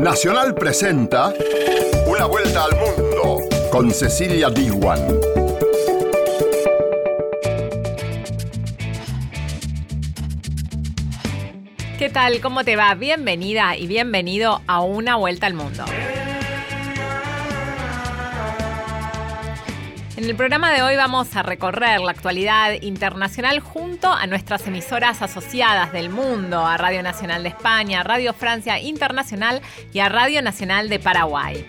Nacional presenta Una vuelta al mundo con Cecilia Diwan. ¿Qué tal? ¿Cómo te va? Bienvenida y bienvenido a Una vuelta al mundo. En el programa de hoy vamos a recorrer la actualidad internacional junto a nuestras emisoras asociadas del mundo, a Radio Nacional de España, Radio Francia Internacional y a Radio Nacional de Paraguay.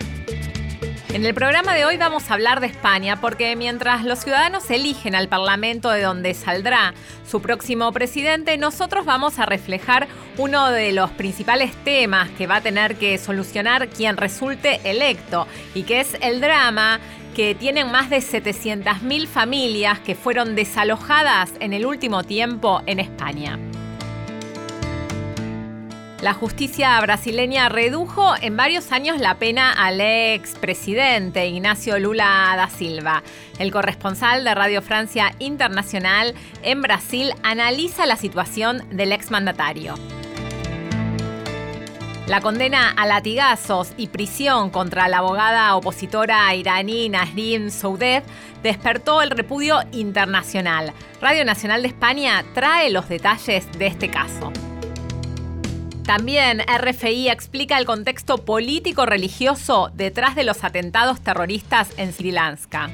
En el programa de hoy vamos a hablar de España porque mientras los ciudadanos eligen al Parlamento de donde saldrá su próximo presidente, nosotros vamos a reflejar uno de los principales temas que va a tener que solucionar quien resulte electo y que es el drama que tienen más de 700.000 familias que fueron desalojadas en el último tiempo en España. La justicia brasileña redujo en varios años la pena al ex presidente Ignacio Lula da Silva. El corresponsal de Radio Francia Internacional en Brasil analiza la situación del exmandatario. La condena a latigazos y prisión contra la abogada opositora iraní Nasrin Soudeh despertó el repudio internacional. Radio Nacional de España trae los detalles de este caso. También RFI explica el contexto político-religioso detrás de los atentados terroristas en Sri Lanka.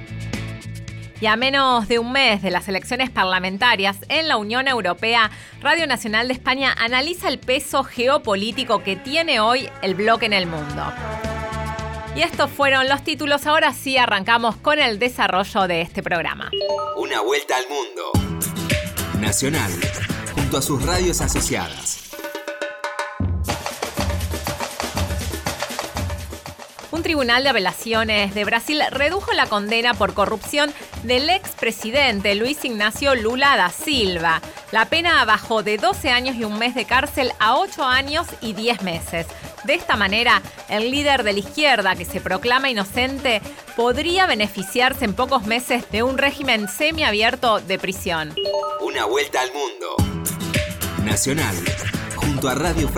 Y a menos de un mes de las elecciones parlamentarias en la Unión Europea, Radio Nacional de España analiza el peso geopolítico que tiene hoy el bloque en el mundo. Y estos fueron los títulos. Ahora sí arrancamos con el desarrollo de este programa. Una vuelta al mundo. Nacional, junto a sus radios asociadas. Un tribunal de apelaciones de Brasil redujo la condena por corrupción del expresidente Luis Ignacio Lula da Silva. La pena bajó de 12 años y un mes de cárcel a 8 años y 10 meses. De esta manera, el líder de la izquierda, que se proclama inocente, podría beneficiarse en pocos meses de un régimen semiabierto de prisión. Una vuelta al mundo. Nacional a Radio.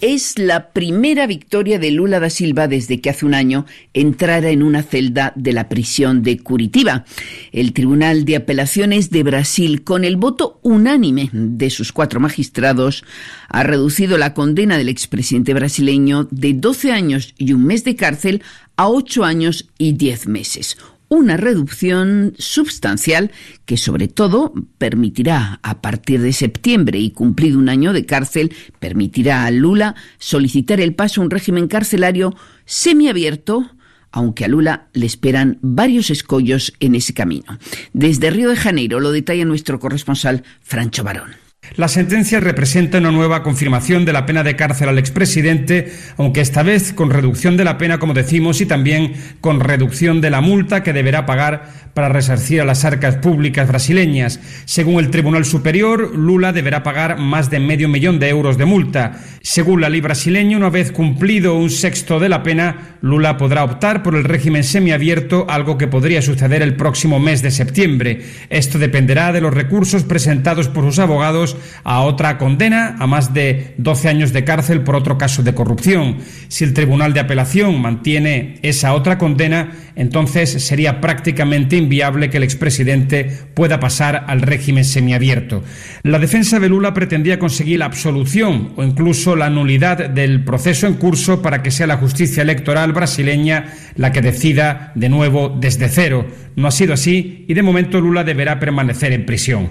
Es la primera victoria de Lula da Silva desde que hace un año entrara en una celda de la prisión de Curitiba. El Tribunal de Apelaciones de Brasil, con el voto unánime de sus cuatro magistrados, ha reducido la condena del expresidente brasileño de 12 años y un mes de cárcel a 8 años y 10 meses una reducción sustancial que sobre todo permitirá a partir de septiembre y cumplido un año de cárcel, permitirá a Lula solicitar el paso a un régimen carcelario semiabierto aunque a Lula le esperan varios escollos en ese camino. Desde Río de Janeiro lo detalla nuestro corresponsal Francho Barón. La sentencia representa una nueva confirmación de la pena de cárcel al expresidente, aunque esta vez con reducción de la pena, como decimos, y también con reducción de la multa que deberá pagar para resarcir a las arcas públicas brasileñas. Según el Tribunal Superior, Lula deberá pagar más de medio millón de euros de multa. Según la ley brasileña, una vez cumplido un sexto de la pena, Lula podrá optar por el régimen semiabierto, algo que podría suceder el próximo mes de septiembre. Esto dependerá de los recursos presentados por sus abogados a otra condena a más de 12 años de cárcel por otro caso de corrupción. Si el Tribunal de Apelación mantiene esa otra condena, entonces sería prácticamente inviable que el expresidente pueda pasar al régimen semiabierto. La defensa de Lula pretendía conseguir la absolución o incluso la nulidad del proceso en curso para que sea la justicia electoral brasileña la que decida de nuevo desde cero. No ha sido así y de momento Lula deberá permanecer en prisión.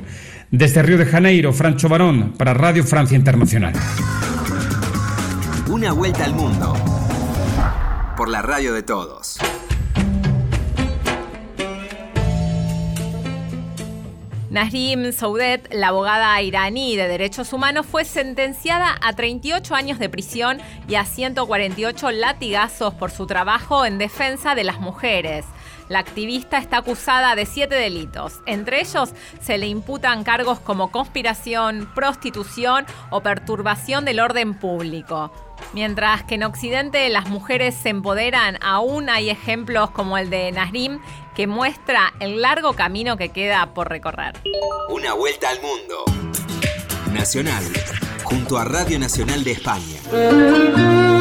Desde Río de Janeiro, Francho Barón, para Radio Francia Internacional. Una vuelta al mundo por la radio de todos. Nasrim Soudet, la abogada iraní de derechos humanos, fue sentenciada a 38 años de prisión y a 148 latigazos por su trabajo en defensa de las mujeres. La activista está acusada de siete delitos. Entre ellos se le imputan cargos como conspiración, prostitución o perturbación del orden público. Mientras que en Occidente las mujeres se empoderan, aún hay ejemplos como el de Nasrim que muestra el largo camino que queda por recorrer. Una vuelta al mundo. Nacional, junto a Radio Nacional de España.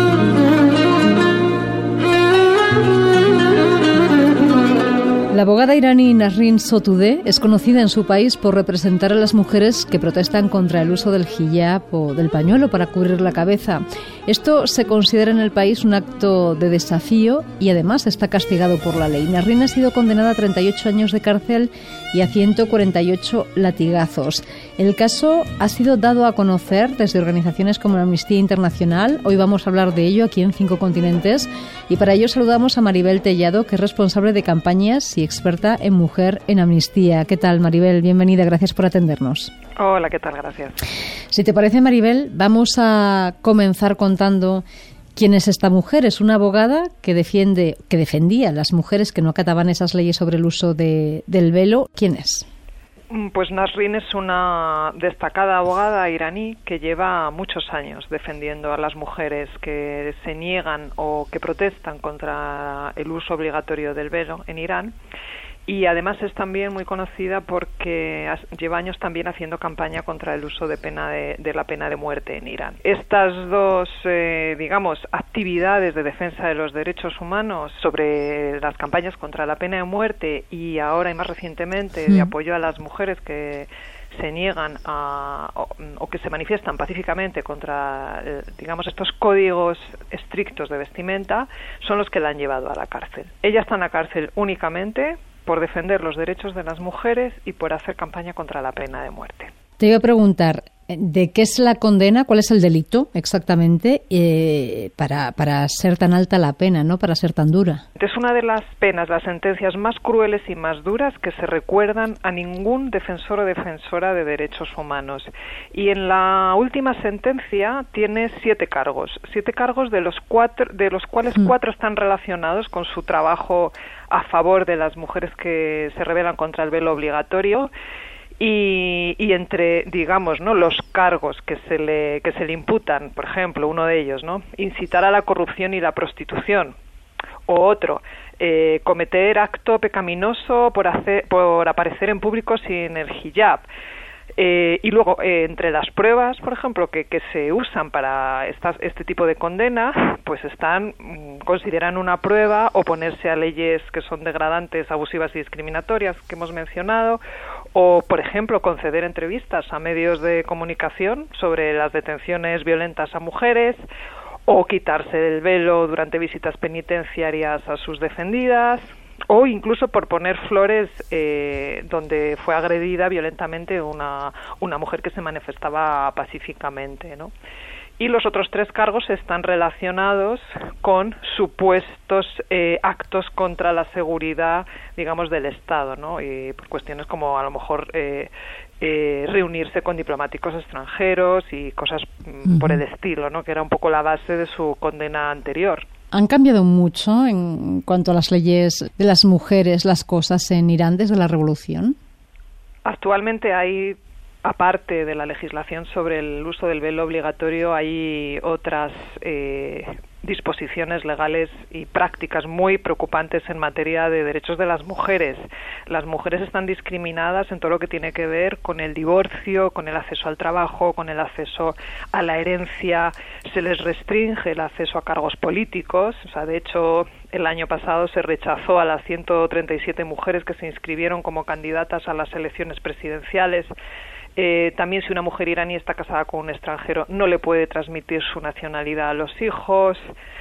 La abogada iraní Nasrin Sotoudeh es conocida en su país por representar a las mujeres que protestan contra el uso del hijab o del pañuelo para cubrir la cabeza. Esto se considera en el país un acto de desafío y además está castigado por la ley. Nasrin ha sido condenada a 38 años de cárcel y a 148 latigazos. El caso ha sido dado a conocer desde organizaciones como la Amnistía Internacional. Hoy vamos a hablar de ello aquí en Cinco Continentes y para ello saludamos a Maribel Tellado, que es responsable de campañas y experta en mujer en amnistía. ¿Qué tal, Maribel? Bienvenida, gracias por atendernos. Hola, ¿qué tal? Gracias. Si te parece, Maribel, vamos a comenzar contando quién es esta mujer. Es una abogada que defiende, que defendía a las mujeres que no acataban esas leyes sobre el uso de, del velo. ¿Quién es? Mm, pues Nasrin es una destacada abogada iraní que lleva muchos años defendiendo a las mujeres que se niegan o que protestan contra el uso obligatorio del velo en Irán y además es también muy conocida porque lleva años también haciendo campaña contra el uso de pena de, la pena de muerte en Irán. Estas dos, eh, digamos, actividades de defensa de los derechos humanos sobre las campañas contra la pena de muerte y ahora y más recientemente de apoyo a las mujeres que se niegan a, o, que se manifiestan pacíficamente contra, eh, digamos, estos códigos estrictos de vestimenta, son los que la han llevado a la cárcel. Ella está en la cárcel únicamente por defender los derechos de las mujeres y por hacer campaña contra la pena de muerte. Te iba a preguntar, ¿de qué es la condena? ¿Cuál es el delito exactamente eh, para, para ser tan alta la pena, no para ser tan dura? Es una de las penas, las sentencias más crueles y más duras que se recuerdan a ningún defensor o defensora de derechos humanos. Y en la última sentencia tiene siete cargos, siete cargos de los, cuatro, de los cuales mm. cuatro están relacionados con su trabajo a favor de las mujeres que se rebelan contra el velo obligatorio y, entre digamos no los cargos que se le que se le imputan por ejemplo uno de ellos no incitar a la corrupción y la prostitución o otro eh, cometer acto pecaminoso por hacer por aparecer en público sin el hijab. Eh, y luego, eh, entre las pruebas, por ejemplo, que, que se usan para este tipo de condena, pues están, mm, consideran una prueba oponerse a leyes que son degradantes, abusivas y discriminatorias que hemos mencionado, o, por ejemplo, conceder entrevistas a medios de comunicación sobre las detenciones violentas a mujeres, o quitarse el velo durante visitas penitenciarias a sus defendidas, o incluso por poner flores eh, donde fue agredida violentamente una, una mujer que se manifestaba pacíficamente, ¿no? Y los otros tres cargos están relacionados con supuestos eh, actos contra la seguridad, digamos, del Estado, ¿no? Y por cuestiones como a lo mejor eh, eh, reunirse con diplomáticos extranjeros y cosas mm, por el estilo, ¿no? Que era un poco la base de su condena anterior. ¿Han cambiado mucho en cuanto a las leyes de las mujeres, las cosas en Irán desde la revolución? Actualmente hay aparte de la legislación sobre el uso del velo obligatorio, hay otras eh, disposiciones legales y prácticas muy preocupantes en materia de derechos de las mujeres. Las mujeres están discriminadas en todo lo que tiene que ver con el divorcio, con el acceso al trabajo, con el acceso a la herencia. Se les restringe el acceso a cargos políticos. O sea, de hecho, el año pasado se rechazó a las 137 mujeres que se inscribieron como candidatas a las elecciones presidenciales eh, también si una mujer iraní está casada con un extranjero no le puede transmitir su nacionalidad a los hijos,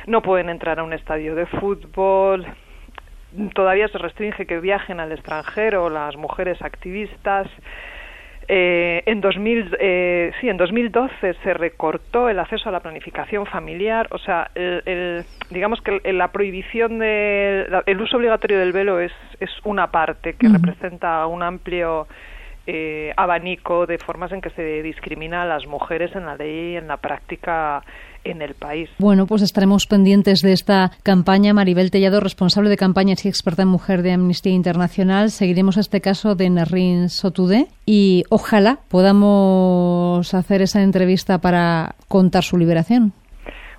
no pueden entrar a un estadio de fútbol, todavía se restringe que viajen al extranjero las mujeres activistas. Eh, en, 2000, eh, sí, en 2012 se recortó el acceso a la planificación familiar, o sea, el, digamos que la prohibición del uso obligatorio del velo es, es una parte que representa un amplio eh, abanico de formas en que se discrimina a las mujeres en la ley y en la práctica en el país. Bueno, pues estaremos pendientes de esta campaña. Maribel Tellado, responsable de campañas y experta en mujer de Amnistía Internacional. Seguiremos este caso de Nerrin Sotude y ojalá podamos hacer esa entrevista para contar su liberación.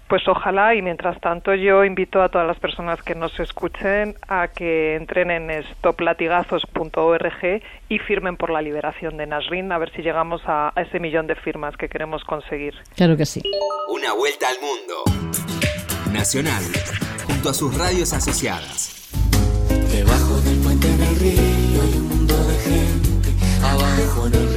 Pues ojalá y mientras tanto yo invito a todas las personas que nos escuchen a que entren en stoplatigazos.org y firmen por la liberación de Nasrin a ver si llegamos a, ese millón de firmas que queremos conseguir. Claro que sí. Una vuelta al mundo. Nacional, junto a sus radios asociadas. Debajo del puente en el río hay un mundo de gente, abajo en el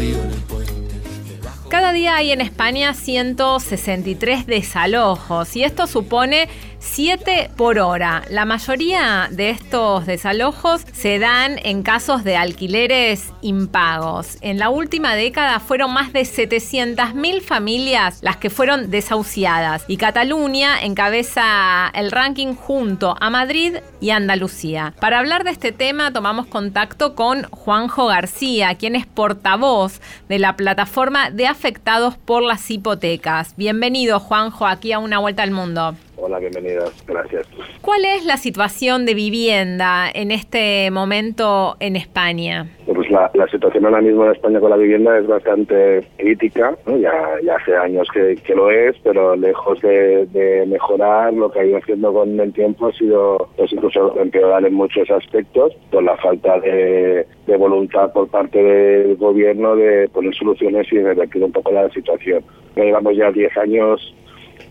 cada día hay en España 163 desalojos y esto supone 7 por hora. La mayoría de estos desalojos se dan en casos de alquileres impagos. En la última década fueron más de 700.000 familias las que fueron desahuciadas y Cataluña encabeza el ranking junto a Madrid y Andalucía. Para hablar de este tema tomamos contacto con Juanjo García, quien es portavoz de la plataforma de afectados por las hipotecas. Bienvenido Juanjo aquí a Una Vuelta al Mundo. Hola, bienvenidas, gracias. ¿Cuál es la situación de vivienda en este momento en España? Pues la, situación ahora mismo en España con la vivienda es bastante crítica, ya, ya hace años que, lo es, pero lejos de, mejorar, lo que ha ido haciendo con el tiempo ha sido pues incluso empeorar en muchos aspectos, por la falta de, voluntad por parte del gobierno de poner soluciones y revertir un poco la situación. Llevamos ya 10 años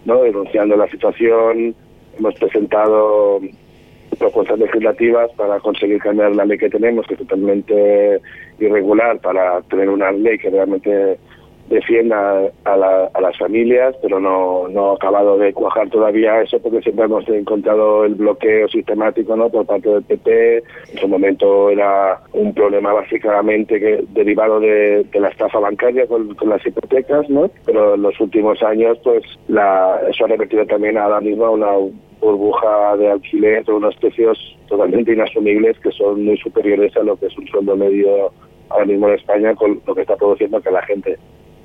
¿no? denunciando la situación. Hemos presentado propuestas legislativas para conseguir cambiar la ley que tenemos, que es totalmente irregular, para tener una ley que realmente defienda a, las familias, pero no, no ha acabado de cuajar todavía eso porque siempre hemos encontrado el bloqueo sistemático ¿no? por parte del PP. En su momento era un problema básicamente que, derivado de, la estafa bancaria con, las hipotecas, ¿no? pero en los últimos años pues la, eso ha revertido también ahora mismo a una burbuja de alquiler de unos precios totalmente inasumibles que son muy superiores a lo que es un sueldo medio ahora mismo en España con lo que está produciendo que la gente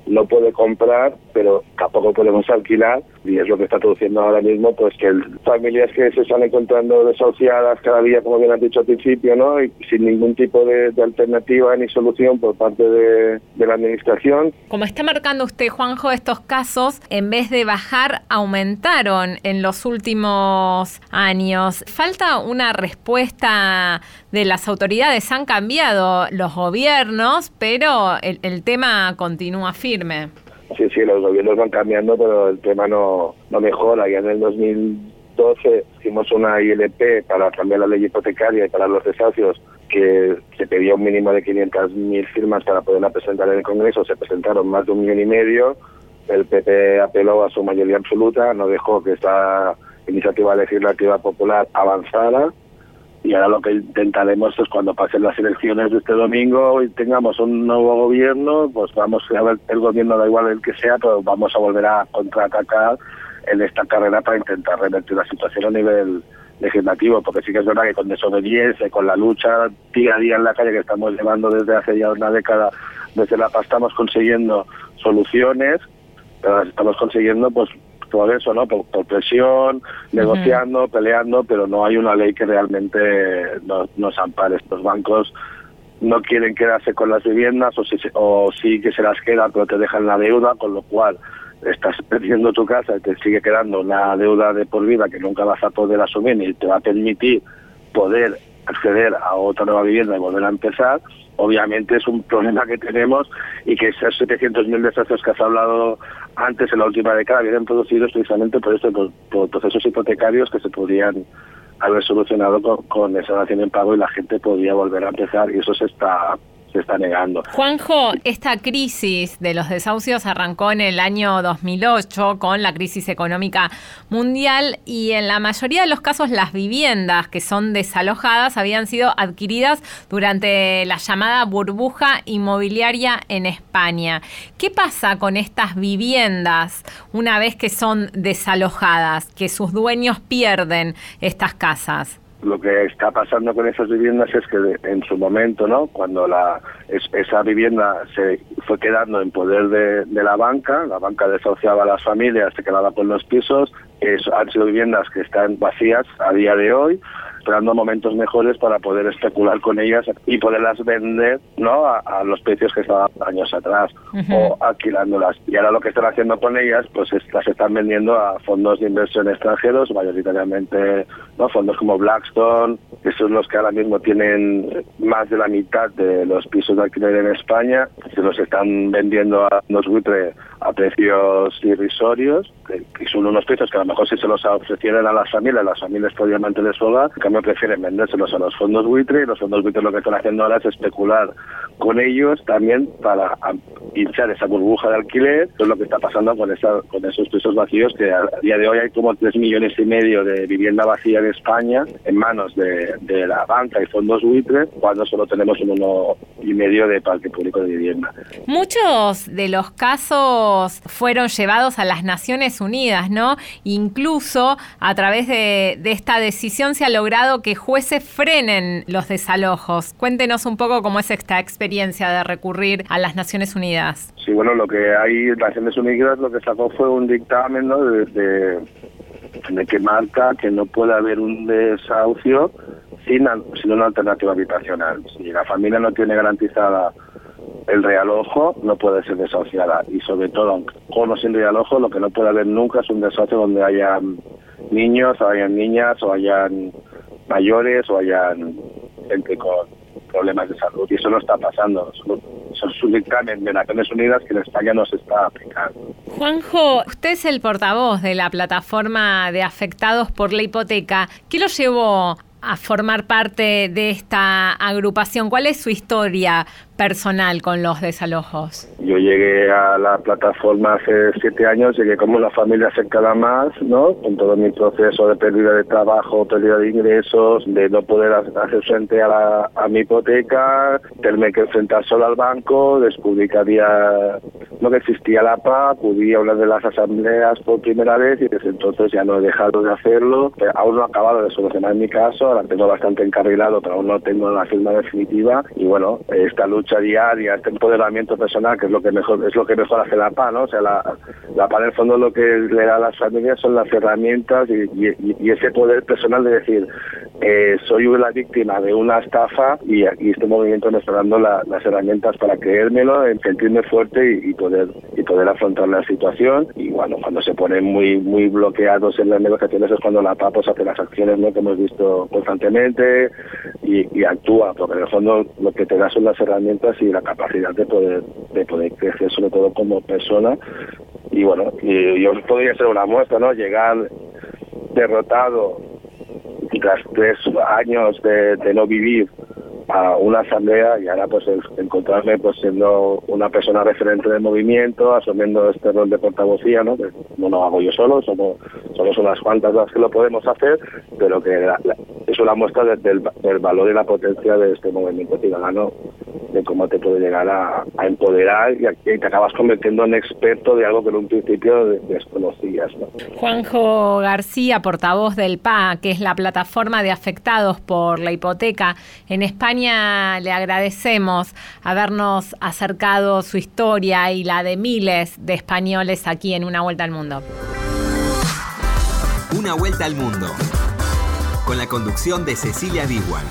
no puede comprar, pero tampoco podemos alquilar y es lo que está produciendo ahora mismo, pues que familias que se están encontrando desahuciadas cada día, como bien has dicho al principio, ¿no? Y sin ningún tipo de, alternativa ni solución por parte de, de, la administración. Como está marcando usted, Juanjo, estos casos, en vez de bajar, aumentaron en los últimos años. Falta una respuesta de las autoridades. Han cambiado los gobiernos, pero el, el tema continúa firme. Sí, sí, los gobiernos van cambiando, pero el tema no, no mejora. Ya en el 2012 hicimos una ILP para cambiar la ley hipotecaria y para los desahucios que se pedía un mínimo de 500.000 firmas para poderla presentar en el Congreso. Se presentaron más de un millón y medio. El PP apeló a su mayoría absoluta, no dejó que esta iniciativa legislativa popular avanzara y ahora lo que intentaremos es cuando pasen las elecciones de este domingo y tengamos un nuevo gobierno, pues vamos a ver, el gobierno da igual el que sea, pero vamos a volver a contraatacar en esta carrera para intentar revertir la situación a nivel legislativo, porque sí que es verdad que con desobediencia y con la lucha día a día en la calle que estamos llevando desde hace ya una década, desde la paz estamos consiguiendo soluciones, pero las estamos consiguiendo pues por eso, ¿no? Por, presión, negociando, peleando, pero no hay una ley que realmente nos, nos ampare. Estos bancos no quieren quedarse con las viviendas o, si, o sí que se las quedan, pero te dejan la deuda, con lo cual estás perdiendo tu casa y te sigue quedando una deuda de por vida que nunca vas a poder asumir ni te va a permitir poder acceder a otra nueva vivienda y volver a empezar, obviamente es un problema que tenemos y que esos 700.000 desastres que has hablado antes en la última década vienen producidos precisamente por esto, por, procesos hipotecarios que se podrían haber solucionado con, con esa nación en pago y la gente podría volver a empezar y eso se está Juanjo, esta crisis de los desahucios arrancó en el año 2008 con la crisis económica mundial y en la mayoría de los casos las viviendas que son desalojadas habían sido adquiridas durante la llamada burbuja inmobiliaria en España. ¿Qué pasa con estas viviendas una vez que son desalojadas, que sus dueños pierden estas casas? Lo que está pasando con esas viviendas es que en su momento, ¿no? Cuando la esa vivienda se fue quedando en poder de, la banca, la banca desahuciaba a las familias, se quedaba con los pisos, han sido viviendas que están vacías a día de hoy, esperando momentos mejores para poder especular con ellas y poderlas vender no a, los precios que estaban años atrás o alquilándolas. Y ahora lo que están haciendo con ellas, pues las están vendiendo a fondos de inversión extranjeros, mayoritariamente no fondos como Blackstone, que son los que ahora mismo tienen más de la mitad de los pisos de alquiler en España, se los están vendiendo a los buitres a precios irrisorios, que, son unos precios que a lo mejor si se los ofrecieran a las familias, las familias podrían mantener su hogar, cambio prefieren vendérselos a los fondos buitre y los fondos buitre lo que están haciendo ahora es especular con ellos también para hinchar esa burbuja de alquiler, que es lo que está pasando con, esa, con esos pisos vacíos, que a día de hoy hay como 3 millones y medio de vivienda vacía en España en manos de, de la banca y fondos buitre, cuando solo tenemos un uno y medio de parque público de vivienda. Muchos de los casos fueron llevados a las Naciones Unidas, ¿no? Incluso a través de, de esta decisión se ha logrado que jueces frenen los desalojos. Cuéntenos un poco cómo es esta experiencia de recurrir a las Naciones Unidas. Sí, bueno, lo que hay Naciones Unidas lo que sacó fue un dictamen de, que marca que no puede haber un desahucio sin, sin una alternativa habitacional. Si la familia no tiene garantizada el realojo, no puede ser desahuciada. Y sobre todo, con o sin realojo, lo que no puede haber nunca es un desahucio donde hayan niños, o hayan niñas, o hayan mayores, o hayan gente con problemas de salud. Y eso no está pasando. Eso es un dictamen de Naciones Unidas que en España no se está aplicando. Juanjo, usted es el portavoz de la plataforma de afectados por la hipoteca. ¿Qué lo llevó a formar parte de esta agrupación? ¿Cuál es su historia personal con los desalojos? Yo llegué a la plataforma hace siete años, llegué como una familia cercana más, ¿no? Con todo mi proceso de pérdida de trabajo, pérdida de ingresos, de no poder hacer frente a, la, a mi hipoteca, tenerme que enfrentar solo al banco, descubrí que había, no que existía la PA, acudí a una de las asambleas por primera vez y desde entonces ya no he dejado de hacerlo. Aún no he acabado de solucionar mi caso, ahora tengo bastante encarrilado, pero aún no tengo la firma definitiva y bueno, esta lucha diaria, este empoderamiento personal, que es lo que mejor es lo que mejor hace la PA, ¿no? O sea, la, la PA en el fondo lo que le da a las familias son las herramientas y, y, y ese poder personal de decir, eh, soy una víctima de una estafa y, y este movimiento me está dando la, las herramientas para creérmelo, sentirme fuerte y, poder y poder afrontar la situación. Y bueno, cuando se ponen muy muy bloqueados en las negociaciones es cuando la PA pues, hace las acciones ¿no? que hemos visto constantemente y, y actúa, porque en el fondo lo que te da son las herramientas y la capacidad de poder de poder crecer sobre todo como persona. Y bueno y yo podría ser una muestra no llegar derrotado tras tres años de, no vivir a una asamblea y ahora pues encontrarme pues siendo una persona referente del movimiento, asumiendo este rol de portavocía, ¿no? Que no lo hago yo solo, somos, somos unas cuantas las que lo podemos hacer, pero que la, es una muestra de, del, del, valor y la potencia de este movimiento ciudadano, de cómo te puede llegar a, a empoderar y, a, y, te acabas convirtiendo en experto de algo que en un principio desconocías. ¿no? Juanjo García, portavoz del PA, que es la plataforma de afectados por la hipoteca en España, le agradecemos habernos acercado su historia y la de miles de españoles aquí en Una Vuelta al Mundo. Una Vuelta al Mundo, con la conducción de Cecilia Diguan.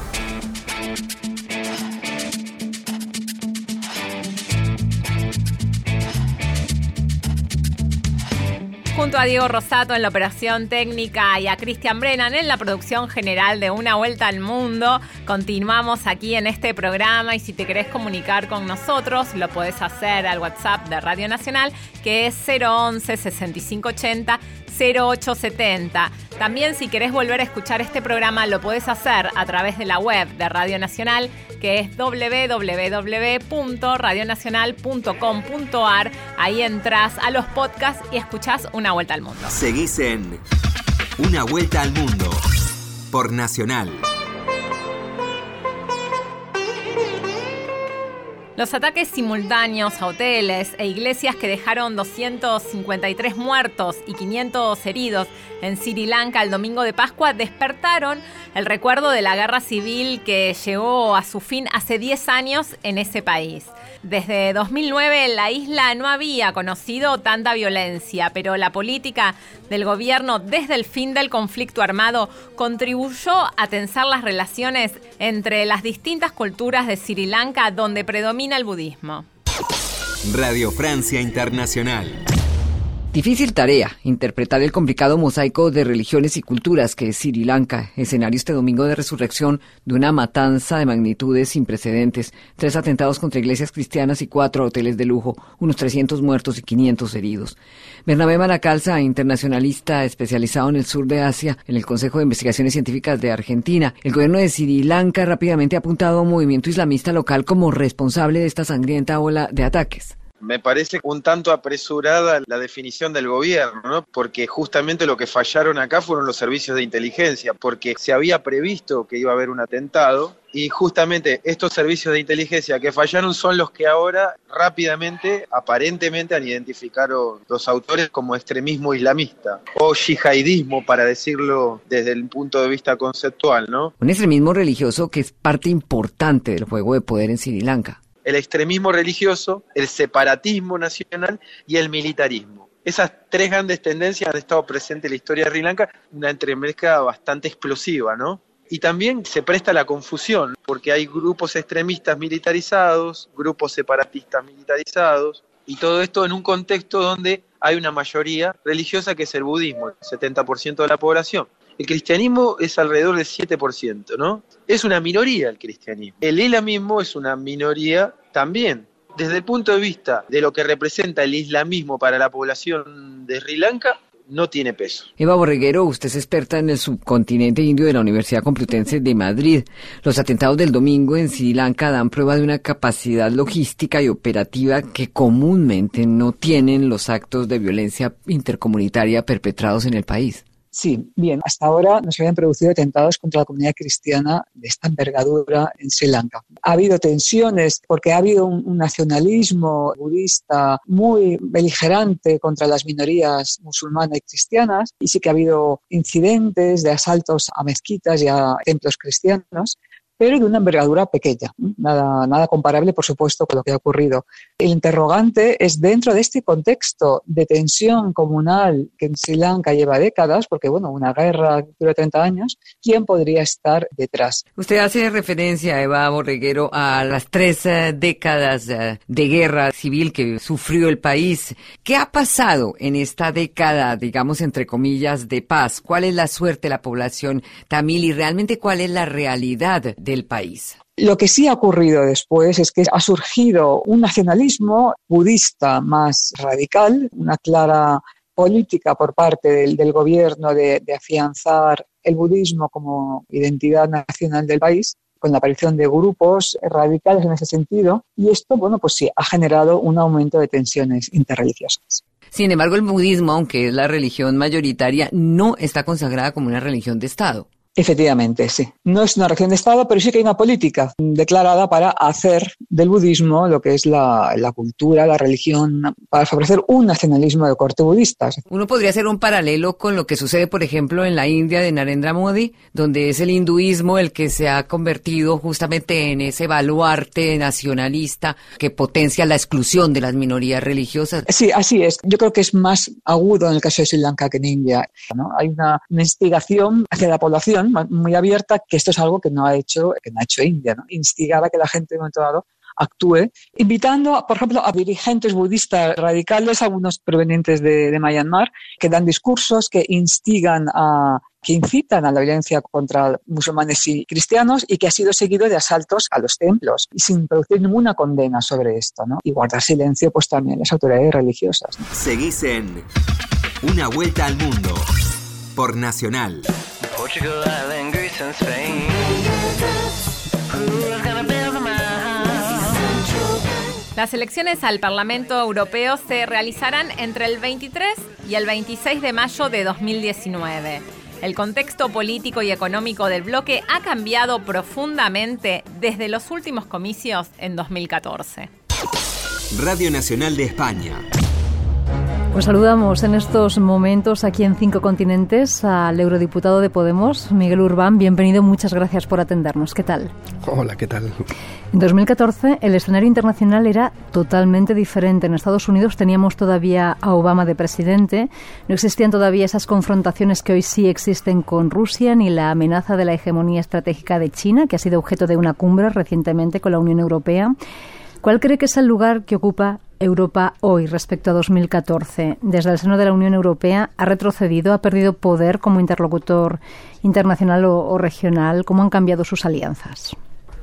Junto a Diego Rosato en la operación técnica y a Cristian Brennan en la producción general de Una Vuelta al Mundo. Continuamos aquí en este programa y si te querés comunicar con nosotros lo podés hacer al WhatsApp de Radio Nacional que es 011 6580 0870. También si querés volver a escuchar este programa lo podés hacer a través de la web de Radio Nacional que es www.radionacional.com.ar. Ahí entras a los podcasts y escuchás Una Vuelta al Mundo. Seguís en Una Vuelta al Mundo por Nacional. Los ataques simultáneos a hoteles e iglesias que dejaron 253 muertos y 500 heridos en Sri Lanka el domingo de Pascua despertaron el recuerdo de la guerra civil que llegó a su fin hace 10 años en ese país. Desde 2009 la isla no había conocido tanta violencia, pero la política del gobierno desde el fin del conflicto armado contribuyó a tensar las relaciones entre las distintas culturas de Sri Lanka donde predomina el budismo. Radio Francia Internacional. Difícil tarea, interpretar el complicado mosaico de religiones y culturas que es Sri Lanka, escenario este domingo de resurrección de una matanza de magnitudes sin precedentes, tres atentados contra iglesias cristianas y cuatro hoteles de lujo, unos 300 muertos y 500 heridos. Bernabé Maracalza, internacionalista especializado en el sur de Asia, en el Consejo de Investigaciones Científicas de Argentina, el gobierno de Sri Lanka rápidamente ha apuntado a un movimiento islamista local como responsable de esta sangrienta ola de ataques. Me parece un tanto apresurada la definición del gobierno, ¿no? porque justamente lo que fallaron acá fueron los servicios de inteligencia, porque se había previsto que iba a haber un atentado y justamente estos servicios de inteligencia que fallaron son los que ahora rápidamente, aparentemente, han identificado los autores como extremismo islamista o yihadismo, para decirlo desde el punto de vista conceptual, ¿no? Un extremismo religioso que es parte importante del juego de poder en Sri Lanka el extremismo religioso, el separatismo nacional y el militarismo. Esas tres grandes tendencias han estado presentes en la historia de Sri Lanka, una entremezcla bastante explosiva, ¿no? Y también se presta la confusión, porque hay grupos extremistas militarizados, grupos separatistas militarizados, y todo esto en un contexto donde hay una mayoría religiosa que es el budismo, el 70% de la población. El cristianismo es alrededor del 7%, ¿no? Es una minoría el cristianismo. El islamismo es una minoría también. Desde el punto de vista de lo que representa el islamismo para la población de Sri Lanka, no tiene peso. Eva Borreguero, usted es experta en el subcontinente indio de la Universidad Complutense de Madrid. Los atentados del domingo en Sri Lanka dan prueba de una capacidad logística y operativa que comúnmente no tienen los actos de violencia intercomunitaria perpetrados en el país. Sí, bien, hasta ahora no se habían producido atentados contra la comunidad cristiana de esta envergadura en Sri Lanka. Ha habido tensiones porque ha habido un, nacionalismo budista muy beligerante contra las minorías musulmanas y cristianas y sí que ha habido incidentes de asaltos a mezquitas y a templos cristianos pero de una envergadura pequeña, nada, nada comparable, por supuesto, con lo que ha ocurrido. El interrogante es dentro de este contexto de tensión comunal que en Sri Lanka lleva décadas, porque bueno, una guerra que dura 30 años, ¿quién podría estar detrás? Usted hace referencia, Eva Borreguero, a las tres eh, décadas eh, de guerra civil que sufrió el país. ¿Qué ha pasado en esta década, digamos, entre comillas, de paz? ¿Cuál es la suerte de la población tamil y realmente cuál es la realidad de país. Lo que sí ha ocurrido después es que ha surgido un nacionalismo budista más radical, una clara política por parte del, gobierno de, afianzar el budismo como identidad nacional del país con la aparición de grupos radicales en ese sentido y esto, bueno, pues sí, ha generado un aumento de tensiones interreligiosas. Sin embargo, el budismo, aunque es la religión mayoritaria, no está consagrada como una religión de Estado. Efectivamente, sí. No es una región de Estado, pero sí que hay una política declarada para hacer del budismo lo que es la, cultura, la religión, para favorecer un nacionalismo de corte budista. Uno podría hacer un paralelo con lo que sucede, por ejemplo, en la India de Narendra Modi, donde es el hinduismo el que se ha convertido justamente en ese baluarte nacionalista que potencia la exclusión de las minorías religiosas. Sí, así es. Yo creo que es más agudo en el caso de Sri Lanka que en India. Hay una instigación hacia la población muy abierta, que esto es algo que no ha hecho, que no ha hecho India, ¿no? instigada que la gente en un momento dado actúe, invitando, por ejemplo, a dirigentes budistas radicales, algunos provenientes de, de Myanmar, que dan discursos que instigan a que incitan a la violencia contra musulmanes y cristianos y que ha sido seguido de asaltos a los templos y sin producir ninguna condena sobre esto, ¿no? Y guardar silencio, pues también las autoridades religiosas. Seguís en Una Vuelta al Mundo por Nacional. Las elecciones al Parlamento Europeo se realizarán entre el 23 y el 26 de mayo de 2019. El contexto político y económico del bloque ha cambiado profundamente desde los últimos comicios en 2014. Radio Nacional de España. Pues saludamos en estos momentos aquí en Cinco Continentes al eurodiputado de Podemos, Miguel Urbán. Bienvenido, muchas gracias por atendernos. ¿Qué tal? Hola, ¿qué tal? En 2014 el escenario internacional era totalmente diferente. En Estados Unidos teníamos todavía a Obama de presidente, no existían todavía esas confrontaciones que hoy sí existen con Rusia, ni la amenaza de la hegemonía estratégica de China, que ha sido objeto de una cumbre recientemente con la Unión Europea. ¿Cuál cree que es el lugar que ocupa Europa hoy respecto a 2014? Desde el seno de la Unión Europea, ¿ha retrocedido, ha perdido poder como interlocutor internacional o, regional? ¿Cómo han cambiado sus alianzas?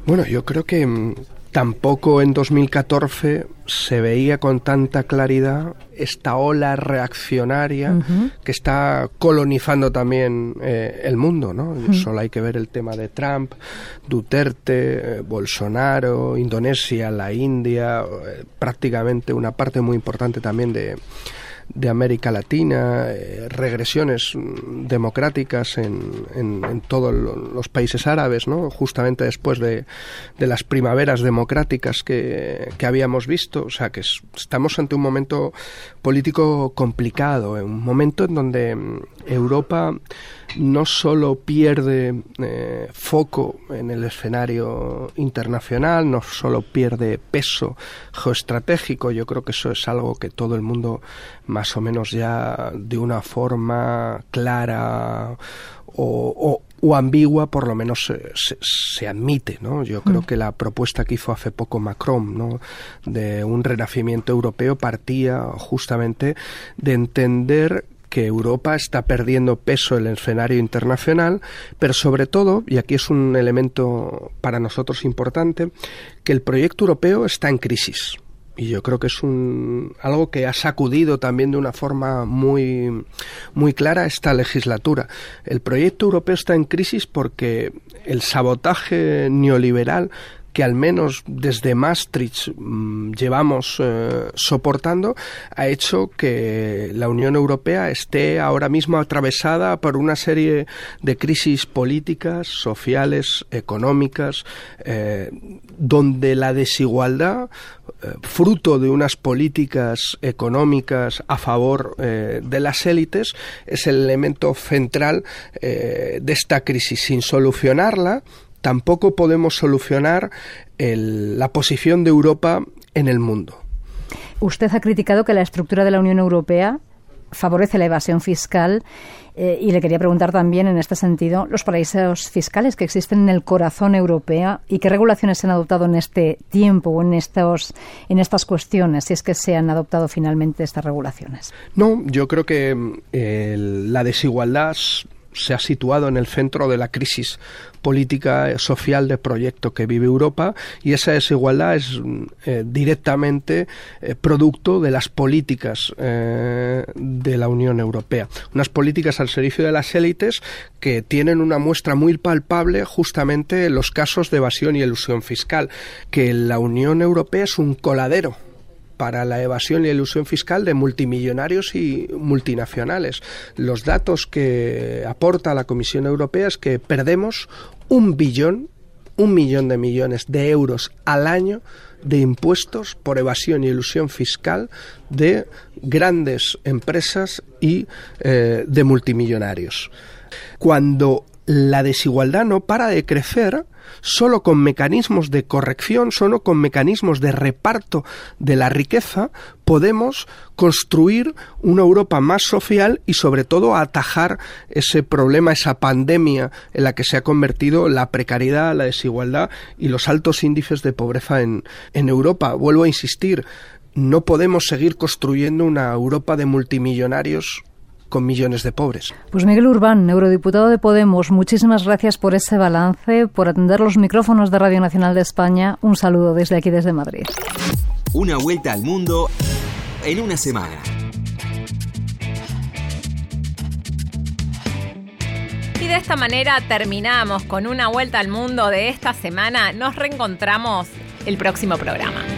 Bueno, yo creo que mm, tampoco en 2014 se veía con tanta claridad esta ola reaccionaria que está colonizando también eh, el mundo, ¿no? Solo hay que ver el tema de Trump, Duterte, eh, Bolsonaro, Indonesia, la India, eh, prácticamente una parte muy importante también de de América Latina, eh, regresiones democráticas en, en, todos los países árabes, ¿no? justamente después de, de las primaveras democráticas que, que, habíamos visto. O sea, que estamos ante un momento político complicado, un momento en donde mm, Europa no solo pierde eh, foco en el escenario internacional, no solo pierde peso geoestratégico, yo creo que eso es algo que todo el mundo más o menos ya de una forma clara o, ambigua por lo menos se, admite, ¿no? Yo creo mm. que la propuesta que hizo hace poco Macron, ¿no? De un renacimiento europeo partía justamente de entender que Europa está perdiendo peso en el escenario internacional, pero sobre todo, y aquí es un elemento para nosotros importante, que el proyecto europeo está en crisis. Y yo creo que es un, algo que ha sacudido también de una forma muy, muy clara esta legislatura. El proyecto europeo está en crisis porque el sabotaje neoliberal que al menos desde Maastricht mm, llevamos eh, soportando, ha hecho que la Unión Europea esté ahora mismo atravesada por una serie de crisis políticas, sociales, económicas, eh, donde la desigualdad, eh, fruto de unas políticas económicas a favor de las élites, es el elemento central de esta crisis. Sin solucionarla, tampoco podemos solucionar la posición de Europa en el mundo. Usted ha criticado que la estructura de la Unión Europea favorece la evasión fiscal eh, y le quería preguntar también en este sentido los paraísos fiscales que existen en el corazón europeo y qué regulaciones se han adoptado en este tiempo o en estos en estas cuestiones si es que se han adoptado finalmente estas regulaciones. No, yo creo que eh, la desigualdad se ha situado en el centro de la crisis política social de proyecto que vive Europa y esa desigualdad es eh, directamente eh, producto de las políticas eh, de la Unión Europea. Unas políticas al servicio de las élites que tienen una muestra muy palpable justamente en los casos de evasión y elusión fiscal, que la Unión Europea es un coladero para la evasión y ilusión fiscal de multimillonarios y multinacionales. Los datos que aporta la Comisión Europea es que perdemos un billón, un millón de millones de euros al año de impuestos por evasión y ilusión fiscal de grandes empresas y eh, de multimillonarios. Cuando la desigualdad no para de crecer, solo con mecanismos de corrección, solo con mecanismos de reparto de la riqueza, podemos construir una Europa más social y sobre todo atajar ese problema, esa pandemia en la que se ha convertido la precariedad, la desigualdad y los altos índices de pobreza en, en Europa. Vuelvo a insistir, no podemos seguir construyendo una Europa de multimillonarios con millones de pobres. Pues Miguel Urbán, eurodiputado de Podemos, muchísimas gracias por ese balance, por atender los micrófonos de Radio Nacional de España. Un saludo desde aquí, desde Madrid. Una vuelta al mundo en una semana. Y de esta manera terminamos con una vuelta al mundo de esta semana. Nos reencontramos el próximo programa.